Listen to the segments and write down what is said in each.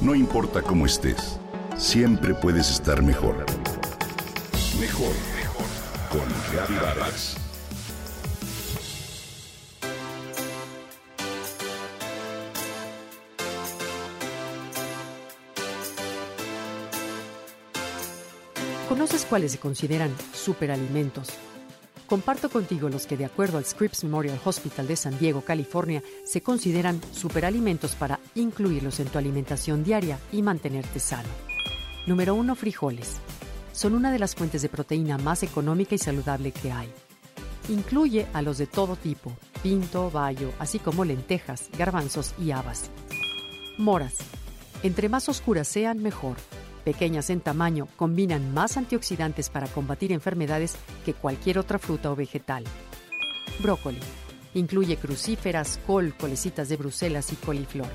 No importa cómo estés, siempre puedes estar mejor. Mejor, mejor. Con Vargas. ¿Conoces cuáles se consideran superalimentos? Comparto contigo los que, de acuerdo al Scripps Memorial Hospital de San Diego, California, se consideran superalimentos para incluirlos en tu alimentación diaria y mantenerte sano. Número 1. Frijoles. Son una de las fuentes de proteína más económica y saludable que hay. Incluye a los de todo tipo, pinto, bayo, así como lentejas, garbanzos y habas. Moras. Entre más oscuras sean, mejor pequeñas en tamaño, combinan más antioxidantes para combatir enfermedades que cualquier otra fruta o vegetal. Brócoli. Incluye crucíferas, col, colecitas de Bruselas y coliflor.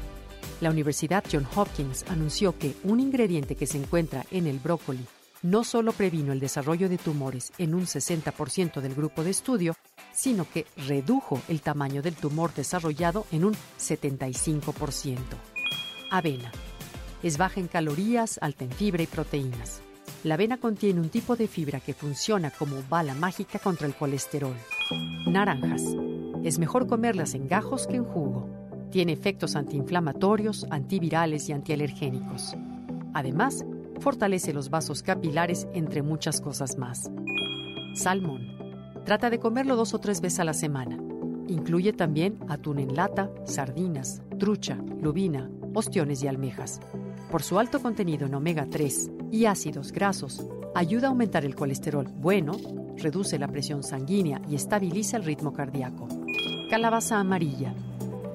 La Universidad John Hopkins anunció que un ingrediente que se encuentra en el brócoli no solo previno el desarrollo de tumores en un 60% del grupo de estudio, sino que redujo el tamaño del tumor desarrollado en un 75%. Avena es baja en calorías, alta en fibra y proteínas. La avena contiene un tipo de fibra que funciona como bala mágica contra el colesterol. Naranjas. Es mejor comerlas en gajos que en jugo. Tiene efectos antiinflamatorios, antivirales y antialergénicos. Además, fortalece los vasos capilares entre muchas cosas más. Salmón. Trata de comerlo dos o tres veces a la semana. Incluye también atún en lata, sardinas, trucha, lubina, ostiones y almejas por su alto contenido en omega 3 y ácidos grasos, ayuda a aumentar el colesterol bueno, reduce la presión sanguínea y estabiliza el ritmo cardíaco. Calabaza amarilla.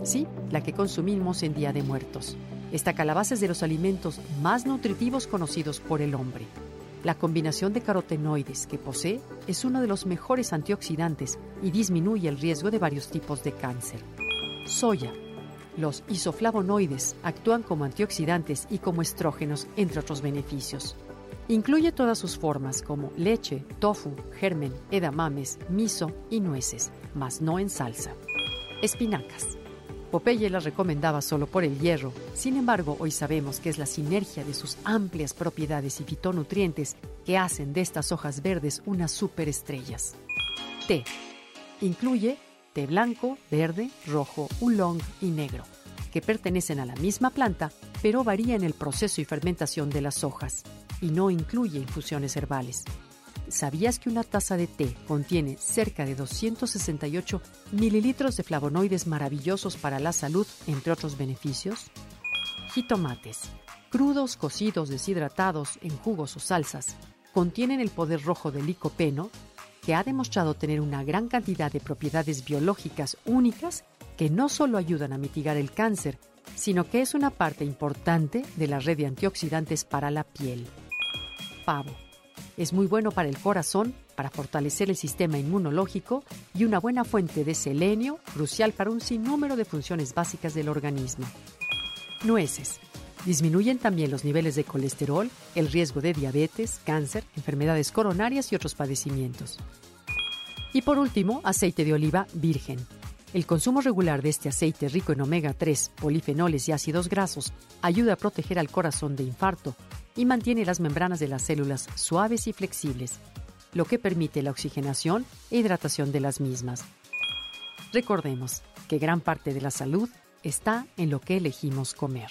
Sí, la que consumimos en Día de Muertos. Esta calabaza es de los alimentos más nutritivos conocidos por el hombre. La combinación de carotenoides que posee es uno de los mejores antioxidantes y disminuye el riesgo de varios tipos de cáncer. Soya los isoflavonoides actúan como antioxidantes y como estrógenos, entre otros beneficios. Incluye todas sus formas como leche, tofu, germen, edamames, miso y nueces, mas no en salsa. Espinacas. Popeye las recomendaba solo por el hierro, sin embargo hoy sabemos que es la sinergia de sus amplias propiedades y fitonutrientes que hacen de estas hojas verdes unas superestrellas. Té. Incluye té blanco, verde, rojo, oolong y negro, que pertenecen a la misma planta, pero varían el proceso y fermentación de las hojas, y no incluye infusiones herbales. ¿Sabías que una taza de té contiene cerca de 268 mililitros de flavonoides maravillosos para la salud, entre otros beneficios? Jitomates, crudos, cocidos, deshidratados, en jugos o salsas, contienen el poder rojo del licopeno, que ha demostrado tener una gran cantidad de propiedades biológicas únicas que no solo ayudan a mitigar el cáncer, sino que es una parte importante de la red de antioxidantes para la piel. Pavo. Es muy bueno para el corazón, para fortalecer el sistema inmunológico y una buena fuente de selenio, crucial para un sinnúmero de funciones básicas del organismo. Nueces. Disminuyen también los niveles de colesterol, el riesgo de diabetes, cáncer, enfermedades coronarias y otros padecimientos. Y por último, aceite de oliva virgen. El consumo regular de este aceite rico en omega 3, polifenoles y ácidos grasos ayuda a proteger al corazón de infarto y mantiene las membranas de las células suaves y flexibles, lo que permite la oxigenación e hidratación de las mismas. Recordemos que gran parte de la salud está en lo que elegimos comer.